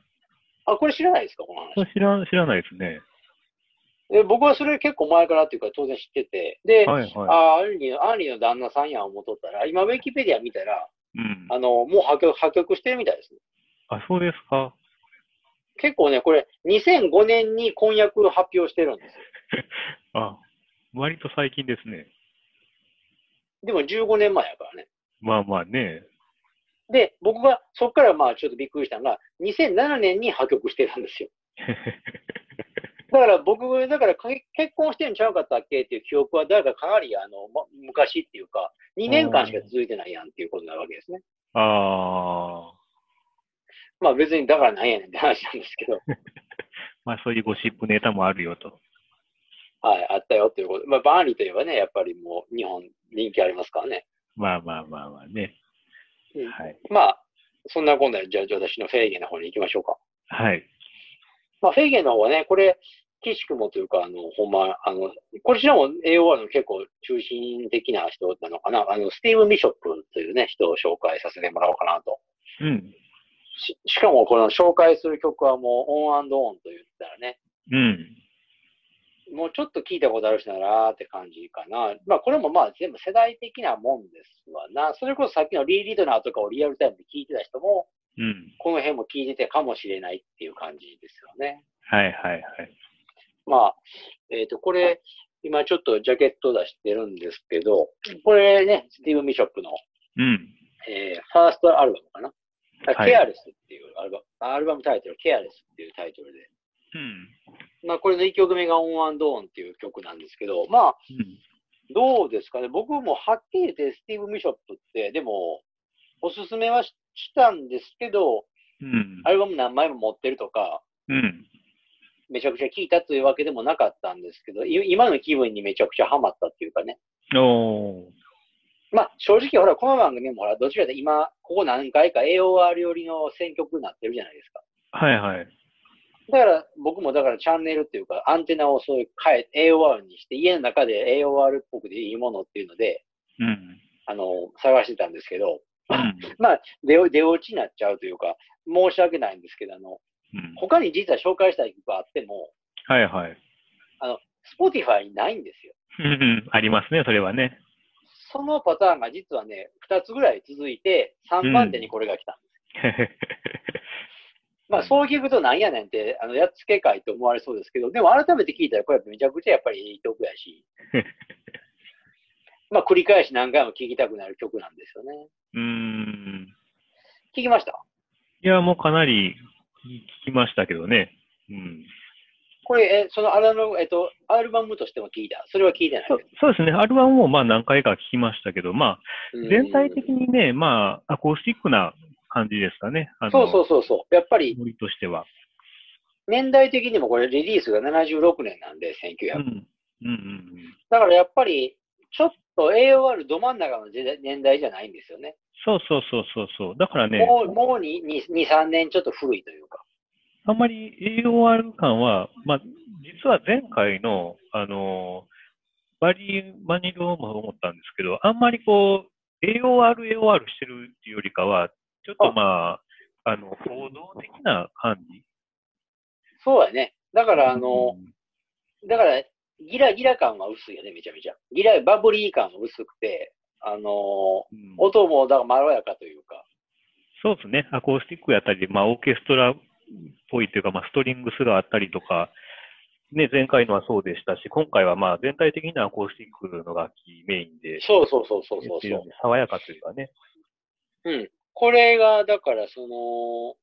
あ、これ知らないですか、この話。それ知ら知らないですね。で僕はそれ結構前からっていうか当然知ってて、で、はいはい。あアンリーの、アンリーの旦那さんや思っとったら、今、ウィキペディア見たら、うん。あの、もう破局、破局してるみたいですね。あ、そうですか。結構ね、これ、2005年に婚約発表してるんですよ。あ、割と最近ですね。でも15年前やからね。まあまあね。で、僕がそこからまあちょっとびっくりしたのが、2007年に破局してるんですよ。だから僕、だからか結婚してんちゃうかったっけ？っていう記憶は、だからかなりあの、ま、昔っていうか、2年間しか続いてないやんっていうことになるわけですね。ああ、まあ別にだからなんやねんって話なんですけど、まあそういうゴシップネタもあるよと。はい、あったよっていうこと。まあバーニーといえばね、やっぱりもう日本人気ありますからね。まあまあまあまあね。うんはい。まあ、そんなこんなで、じゃあ私のフェーゲンの方に行きましょうか。はい。まあ、フェーゲンの方はね、これ、岸くもというか、あの、ほんま、あの、こちらも AOR の結構中心的な人なのかな。あの、スティーブン・ビショップというね、人を紹介させてもらおうかなと。うん。ししかも、この紹介する曲はもう、オンオンと言ったらね、うん。もうちょっと聞いたことある人ならーって感じかな。まあ、これもまあ、全部世代的なもんですわな。それこそさっきのリー・リドナーとかをリアルタイムで聞いてた人も、うん。この辺も聞いててかもしれないっていう感じですよね。はいはいはい。まあ、えっ、と、これ、今ちょっとジャケット出してるんですけど、これね、スティーブ・ミショップの、うん。えーファーストアルバムかな。はいケアレスっていうアルバム、アルバムタイトル、ケアレスっていうタイトルで。うん。まあ、これの1曲目がオンオンっていう曲なんですけど、まあ、うん。どうですかね。僕もはっきり言ってスティーブ・ミショップって、でも、おすすめはししたんですけど、うん。アルバム何枚も持ってるとか、うん。めちゃくちゃ聴いたというわけでもなかったんですけど、い今の気分にめちゃくちゃハマったっていうかね。おー。まあ、正直、ほら、この番組もほら、どちらかというと今、ここ何回か AOR 寄りの選曲になってるじゃないですか。はいはい。だから、僕もだからチャンネルっていうか、アンテナをそういう変え、AOR にして、家の中で AOR っぽくでいいものっていうので、うん。あの、探してたんですけど、うん。まあ、出お出落ちになっちゃうというか、申し訳ないんですけど、あの、うん、他に実は紹介したい曲があっても、はいはい。Spotify にないんですよ。うんありますね、それはね。そのパターンが実はね、2つぐらい続いて、3番手にこれが来た。まあ、そう聞くとなんやねんって、あの、やっつけかいと思われそうですけど、でも改めて聞いたら、これめちゃくちゃやっぱりいい曲やし、まあ、繰り返し何回も聴きたくなる曲なんですよね。うーん。聞きました？いや、もうかなり聞きましたけどね。うん。これ、え、そのアルバム、えっと、アルバムとしても聞いた？それは聞いてない？そそうですね。アルバムもまあ何回か聞きましたけど、まあ、うん全体的にね、まあ、アコースティックな感じですかね。そうそうそうそう。やっぱり、ノリとしては。年代的にもこれリリースが76年なんで、1900。うん。うんうんだからやっぱり、ちょっと AOR ど真ん中の時代年代じゃないんですよね。そうそうそうそうそう。だからね、もう、もう2、2、3年ちょっと古いというか。あんまり AOR 感は、まあ、実は前回の、あの、バリー・マニロも思ったんですけど、あんまりこう、AOR、AOR してるっていうよりかは、ちょっとまあ、あの、行動的な感じ。そうやね。だから、あうの、んだから、ギラギラ感は薄いよね、めちゃめちゃ。ギラ、バブリー感は薄くて、あの、うん音もだからまろやかというか。そうですね。アコースティックやったり、まあ、オーケストラっぽいというか、まあ、ストリングスがあったりとか、ね、前回のはそうでしたし、今回はまあ、全体的なアコースティックの楽器メインで、そうそうそうそうそうそう爽やかというかね。うん。これが、だから、その、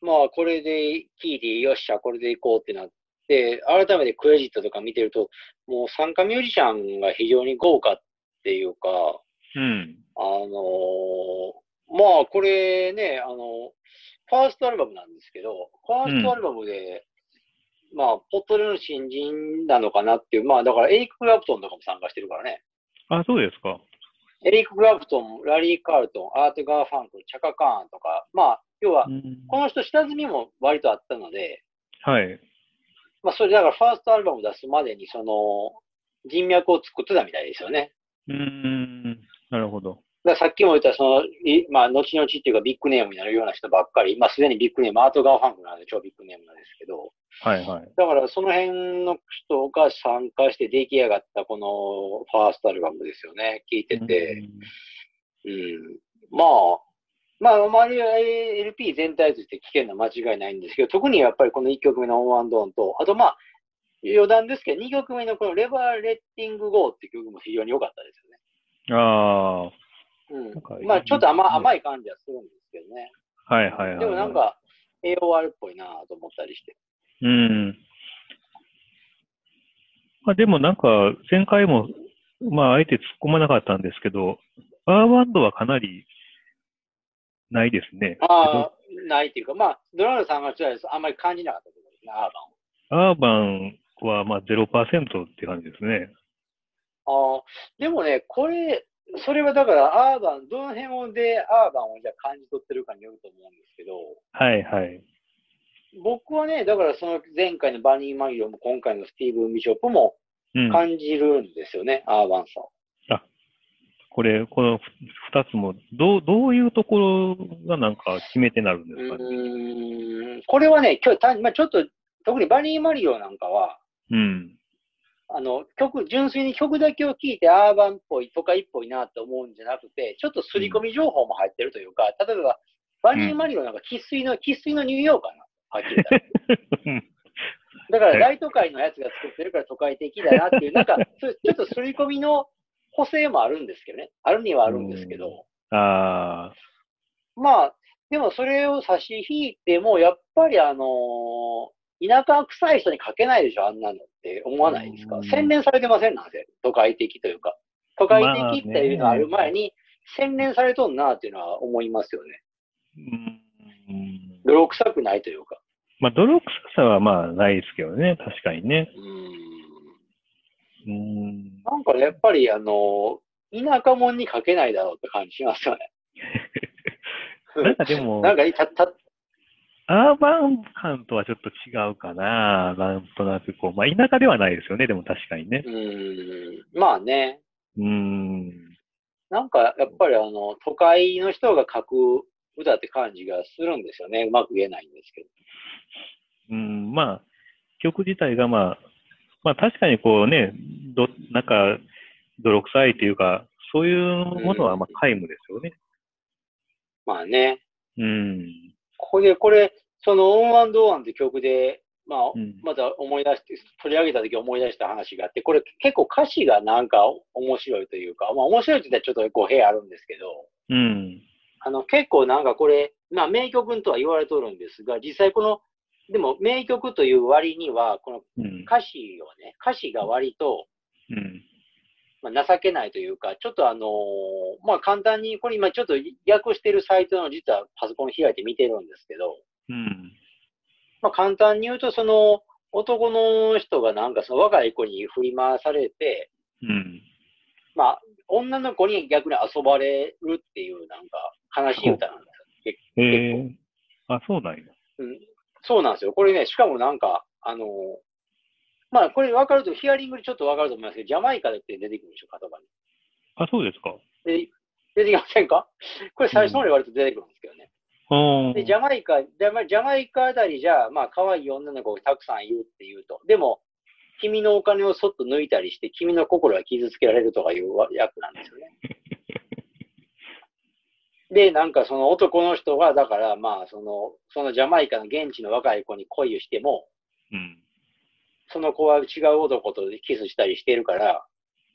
まあ、これで聞いて、よっしゃ、これで行こうってなって、改めてクレジットとか見てると、もう参加ミュージシャンが非常に豪華っていうか、うん。あのーまあ、これね、あの、ファーストアルバムなんですけど、ファーストアルバムで、まあ、ポットでの新人なのかなっていう、まあ、だからエリック・クラプトンとかも参加してるからね。あ、そうですか。エリック・クラプトン、ラリー・カールトン、アート・ガーファンクル、チャカ・カーンとか、まあ、要はう、んこの人下積みも割とあったので、はい。まあ、それだからファーストアルバム出すまでに、その、人脈を作ってたみたいですよね。うーん。なるほど。さっきも言った、その、いまあ、後々っていうかビッグネームになるような人ばっかり、まあ、すでにビッグネーム、アート・ガーファンクルなんで超ビッグネームなんですけど、はいはい。だからその辺の人が参加して出来上がったこのファーストアルバムですよね。聞いてて。うん。まあ、まあ、周りは LP 全体として聞けるのは間違いないんですけど、特にやっぱりこの1曲目のオンワンドーンと、あとまあ、余談ですけど、2曲目のこのレバーレッティングゴーっていう曲も非常に良かったですよね。うん、あうん。まあ、ちょっと甘うん甘い感じはするんですけどね。あ、はいはいはい。でもなん、か、AOR っぽいなと思ったりして。うん。まあでもなんか、前回も、まあ、あえて突っ込まなかったんですけど、アーバンドはかなりないですね。ああ、ないっていうか、まあ、ドナルドさんが言ってたやつあんまり感じなかったところですね、アーバンを。アーバンはまあ0%って感じですね。ああ、でもね、これ、それはだから、アーバン、どの辺でアーバンをじゃあ感じ取ってるかによると思うんですけど、はいはい。僕はね、だからその前回のバニー・マギロも今回のスティーブン・ビショップもうん。感じるんですよね、アーバンさを。これ、この二つも、どう、どういうところがなんか決め手になるんでうすかね？ーん、これはね、今日単、まあ、ちょっと、特にバニー・マリオなんかは、うん。あの、曲、純粋に曲だけを聴いてアーバンっぽい、都会っぽいなって思うんじゃなくて、ちょっと刷り込み情報も入ってるというか、例えば、バニー・マリオなんか生粋の、生粋のニューヨーカーな、はっきり言ったら。だから、大都会のやつが作ってるから都会的だなっていう、なんか、ちょっと刷り込みの補正もあるんですけどね。あるにはあるんですけど。ああ、まあ、でもそれを差し引いても、やっぱりあのー田舎臭い人に書けないでしょ、あんなのって思わないですか？うん洗練されてません？なんせ、都会的というか。都会的っていうのがある前に、洗練されとんなっていうのは思いますよね。うん。泥臭くないというか。まあ、泥臭さはまあないですけどね、確かにね。うん。うん。なんかね、やっぱりあのー田舎者に書けないだろうって感じしますよね。なんかでも、なんかいた、た、アーバン感とはちょっと違うかな。なんとなくこう、まあ、田舎ではないですよね、でも確かにねう。ーん、まあね。うん。なんかやっぱりあの、都会の人が書く歌って感じがするんですよね。うまく言えないんですけど。うん、まあ、曲自体がまあ、まあ確かにこうね、ど、なんか、泥臭いというか、そういうものはまあ皆無ですよね。まあね。うん。ここで、これ、そのオンワンドワンって曲で、まあ、また思い出して、取り上げた時思い出した話があって、これ結構歌詞がなんか面白いというか、まあ面白いって言ったらちょっと語弊あるんですけど、うん。あの、結構なんかこれ、まあ名曲とは言われとるんですが、実際この、でも名曲という割には、この歌詞をね、歌詞が割と、うん。まあ、情けないというか、ちょっとあのー、まあ簡単に、これ今ちょっと訳してるサイトの実はパソコン開いて見てるんですけど、うん。まあ簡単に言うと、その男の人がなんかその若い子に振り回されて、うん。まあ女の子に逆に遊ばれるっていうなんか悲しい歌なんですよ。結構。えー、あ、そうなんや。うん。そうなんですよ。これね、しかもなんか、あのー、まあ、これ分かると、ヒアリングでちょっと分かると思いますけど、ジャマイカでって出てくるでしょ、言葉に。あ、そうですか。で出てきませんか？これ最初の方に割と出てくるんですけどね。うん、で、ジャマイカ、ジャマジャマイカあたりじゃ、まあ、可愛い女の子がたくさんいるっていうと。でも、君のお金をそっと抜いたりして、君の心が傷つけられるとかいう役なんですよね。で、なんかその男の人が、だから、まあ、その、そのジャマイカの現地の若い子に恋をしても、うん、その子は違う男とキスしたりしてるから、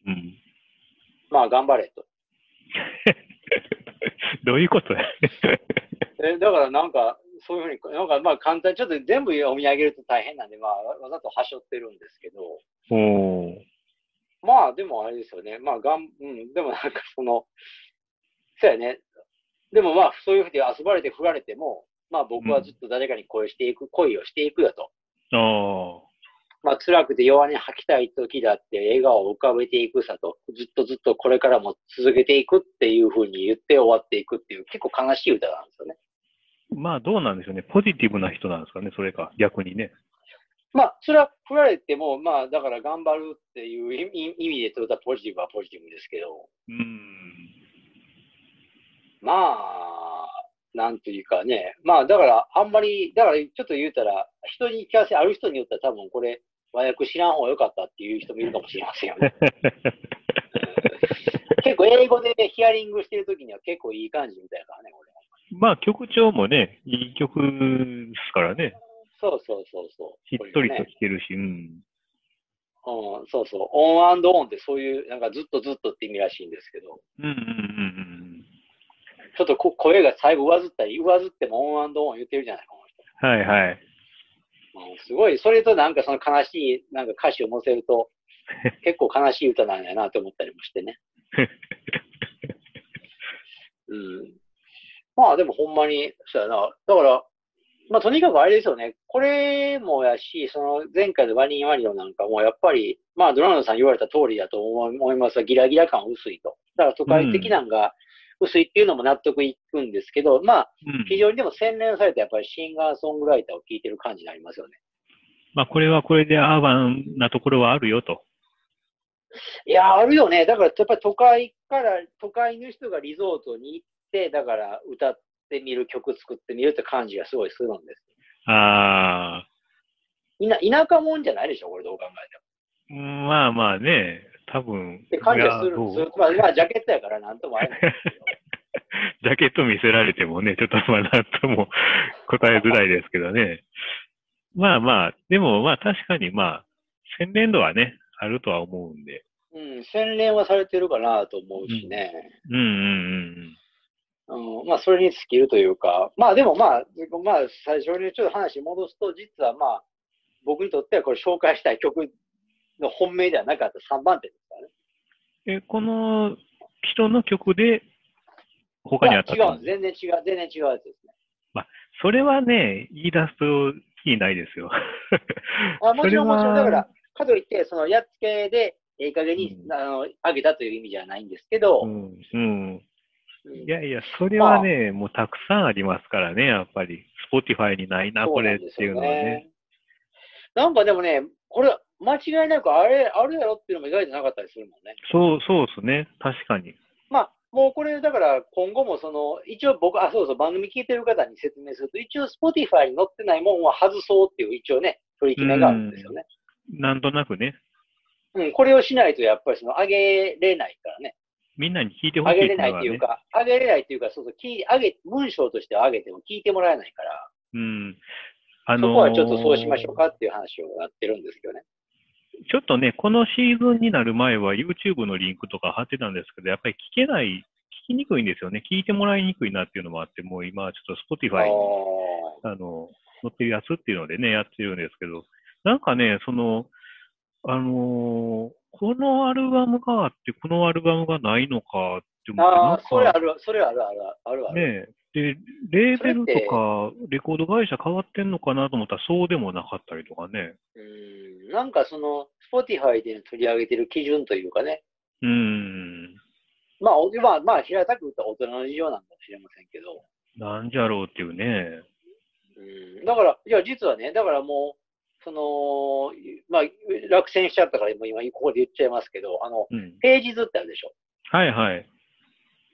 うん。まあ頑張れと。どういうこと えだからなんか、そういうふうに、なんかまあ簡単に、ちょっと全部読み上げると大変なんで、まあわざとはしょってるんですけど。おまあでもあれですよね。まあがん、うん、でもなんかその、そうやね。でもまあそういうふうに遊ばれて振られても、まあ僕はずっと誰かに恋していく、うん、恋をしていくよと。まあ、辛くて弱音吐きたい時だって笑顔を浮かべていくさと、ずっとずっとこれからも続けていくっていうふうに言って終わっていくっていう結構悲しい歌なんですよね。まあどうなんでしょうね。ポジティブな人なんですかね、それか、逆にね。まあ、それは振られても、まあ、だから頑張るっていう意味でとったらポジティブはポジティブですけど。うん。まあ、なんていうかね。まあ、だから、あんまり、だからちょっと言うたら、人に聞かせ、ある人によっては多分これ、和訳知らん方が良かったっていう人もいるかもしれませんよね。結構英語で、ね、ヒアリングしてるときには結構いい感じみたいなからね、これ。まあ曲調もね、いい曲ですからね。そうそうそうそう。しっとりと聴けるし、うん。うん、そうそう。オンオンってそういう、なんかずっとずっとって意味らしいんですけど。うんうんうんうん。ちょっとこ声が最後上ずったり、上ずってもオンオン言ってるじゃない、この人。はいはい。すごい、それとなんかその悲しいなんか歌詞を載せると、結構悲しい歌なんやなと思ったりもしてね。うん。まあでもほんまに、そうやな。だから、まあとにかくあれですよね。これもやし、その前回のワニンワニオなんかもやっぱり、まあドラムさん言われた通りだと思いますが、ギラギラ感薄いと。だから都会的なんが薄いっていうのも納得いくんですけど、まあ、非常にでも洗練されたやっぱりシンガーソングライターを聴いてる感じになりますよね。まあこれはこれでアーバンなところはあるよと。いや、あるよね。だからやっぱり都会から、都会の人がリゾートに行って、だから歌ってみる、曲作ってみるって感じがすごいするんです。ああ。田舎もんじゃないでしょ、これどう考えても。まあまあね、多分。って感じがするまあ、まあ、ジャケットやからなんともあれないですけど。ジャケット見せられてもね、ちょっとまあなんとも答えづらいですけどね。まあまあ、でもまあ確かにまあ、洗練度はね、あるとは思うんで。うん、洗練はされてるかなと思うしね。うん、うん、うんうんうん、まあ、それに尽きるというか、まあでもまあ、まあ、最初にちょっと話戻すと、実はまあ、僕にとってはこれ紹介したい曲の本命ではなかった3番手ですからね。え、この人の曲で他にあった違う、全然違う、全然違うやつですね。まあ、それはね、言い出すと気ないですよ。あもちろん、もちろん、だから、かといって、そのやっつけで、ええ加減に、うん、あの上げたという意味じゃないんですけど、うん、うんいやいや、それはね、まあ、もうたくさんありますからね、やっぱり。 Spotify にないな、これっていうのはね。なんかでもね、これ、間違いなくあれ、あるやろっていうのも意外となかったりするもんね。そう、そうですね。確かに。まあ、もうこれ、だから今後もその、一応僕、あ、そうそう、番組聞いてる方に説明すると、一応 Spotify に載ってないもんは外そうっていう一応ね、取り決めがあるんですよね。なんとなくね。うん、これをしないとやっぱりその上げれないからね。みんなに聞いてほしい、ね、上げれないっていうか、上げれないっていうか、そうそう、聞上げ、文章として上げても聞いてもらえないから。うん。あのー、そこはちょっとそうしましょうかっていう話をやってるんですけどね。ちょっとね、このシーズンになる前は YouTube のリンクとか貼ってたんですけど、やっぱり聞けない、聞きにくいんですよね。聞いてもらいにくいなっていうのもあって、もう今ちょっと Spotify にあの載ってるやつっていうのでね、やってるんですけど、なんかね、その、あのー、このアルバムがあって、このアルバムがないのかって思って。ああ、それある、それあるある、あるある。ねで、レーベルとか、レコード会社変わってんのかなと思ったら、そうでもなかったりとかね。うん、なんかその、Spotify で取り上げてる基準というかね。うん。まあ、まあ、まあ、平たく言ったら大人の事情なんかもしれませんけど。なんじゃろうっていうね。うん。だから、いや、実はね、だからもう、その、まあ、落選しちゃったから、今、ここで言っちゃいますけど、あの、うん、平日ってあるでしょ。はいはい。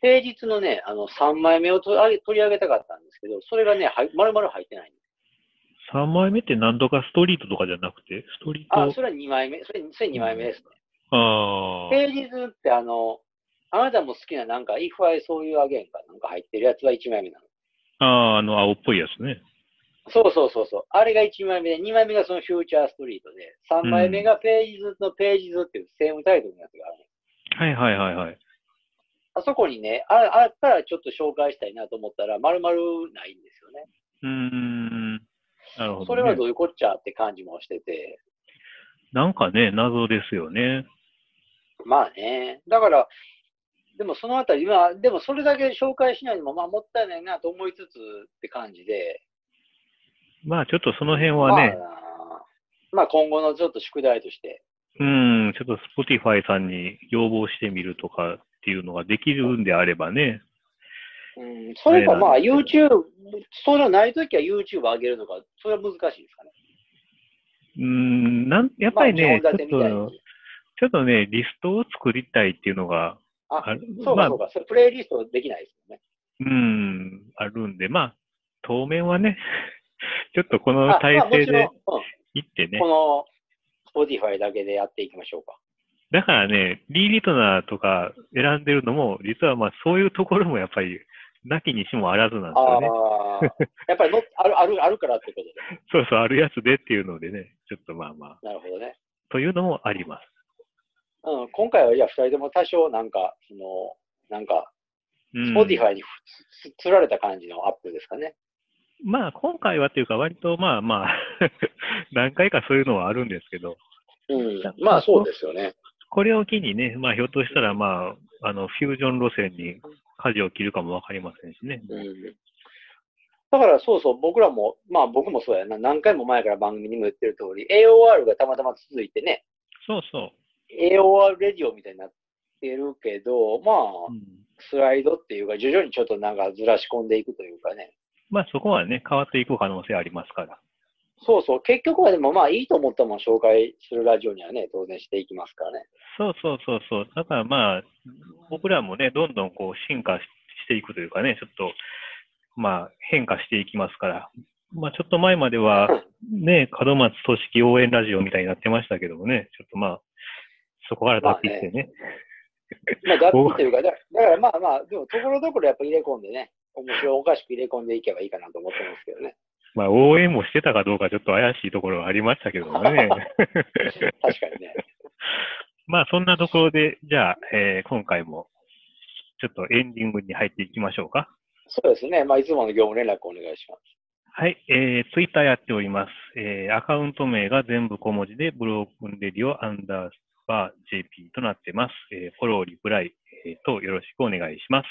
平日のね、あの、3枚目を取り上げたかったんですけど、それがね、は丸々入ってないんです。3枚目って何度かストリートとかじゃなくて、ストリート？あ、それは2枚目。それ、それ2枚目ですね。ああ。平日ってあの、あなたも好きななんか、If I Saw You Again かなんか入ってるやつは1枚目なの。ああ、あの、青っぽいやつね。そうそうそうそう。あれが1枚目で、2枚目がそのフューチャーストリートで、3枚目がページズのページズっていうセームタイトルのやつがある、はいはいはいはい。あそこにね、ああったらちょっと紹介したいなと思ったら、まるまるないんですよね。うん。なるほど、ね、それはどういうこっちゃって感じもしてて。なんかね、謎ですよね。まあね。だから、でもそのあたり、まあ、でもそれだけ紹介しないのも、まあ、もったいないなと思いつつって感じで、まあちょっとその辺はね。まあ、まあ、今後のちょっと宿題として。うん、ちょっと Spotify さんに要望してみるとかっていうのができるんであればね。うん、それかまあ YouTube、それないときは YouTube 上げるのか、それは難しいですかね。うん、なんやっぱりね、ちょっと、ちょっとね、リストを作りたいっていうのがある。そうか、そうか、それプレイリストできないですよね。うん、あるんで、まあ、当面はね、ちょっとこの体制で行ってね。この Spotify だけでやっていきましょうか。だからね、リーリトナーとか選んでるのも、実はまあそういうところもやっぱり、なきにしもあらずなんですよね。やっぱりのあるあるあるからってことで。そうそう、あるやつでっていうのでね、ちょっとまあまあ。なるほどね。というのもあります。うん、今回はじゃあ2人とも多少なんか、その、なんか、 Spotify につられた感じのアップですかね。まあ、今回はっていうか、割とまあまあ 何回かそういうのはあるんですけど。うん、まあそうですよね。これを機にね、まあひょっとしたら、まあ、あの、フュージョン路線に舵を切るかもわかりませんしね。うん。だからそうそう、僕らも、まあ僕もそうやな、何回も前から番組にも言ってる通り、AOR がたまたま続いてね。そうそう。AOR レディオみたいになってるけど、まあ、うん、スライドっていうか、徐々にちょっとなんかずらし込んでいくというかね。まあそこはね、変わっていく可能性ありますから。そうそう。結局はでもまあいいと思ったもの紹介するラジオにはね、当然していきますからね。そうそうそうそう。だからまあ、僕らもね、どんどんこう進化していくというかね、ちょっと、まあ変化していきますから。まあちょっと前までは、ね、門松組織応援ラジオみたいになってましたけどもね、ちょっとまあ、そこから脱皮してね。まあ、ね、まあ、脱皮というか、だからまあまあ、でもところどころやっぱ入れ込んでね、面白おかしく入れ込んでいけばいいかなと思ってますけどね。まあ、応援もしてたかどうかちょっと怪しいところはありましたけどもね。確かにね。まあ、そんなところで、じゃあ、えー、今回も、ちょっとエンディングに入っていきましょうか。そうですね。まあ、いつもの業務連絡お願いします。はい、えー、ツイッターやっております。えー、アカウント名が全部小文字で、ブロークンレディオアンダーバー JP となってます。えー、フォロー、リプライ、えー、とよろしくお願いします。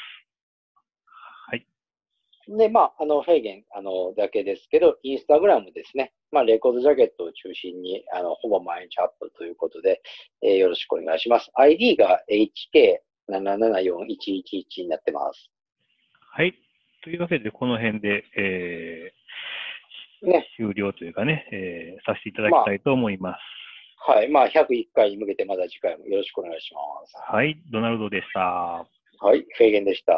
で、まあ、あの、フェーゲン、あの、だけですけど、インスタグラムですね。まあ、レコードジャケットを中心に、あの、ほぼ毎日アップということで、えー、よろしくお願いします。ID が HK774111 になってます。はい。というわけで、この辺で、えー、ね、終了というかね、えー、させていただきたいと思います。まあ、はい。まあ、101回に向けてまだ次回もよろしくお願いします。はい。ドナルドでした。はい、フェーゲンでした。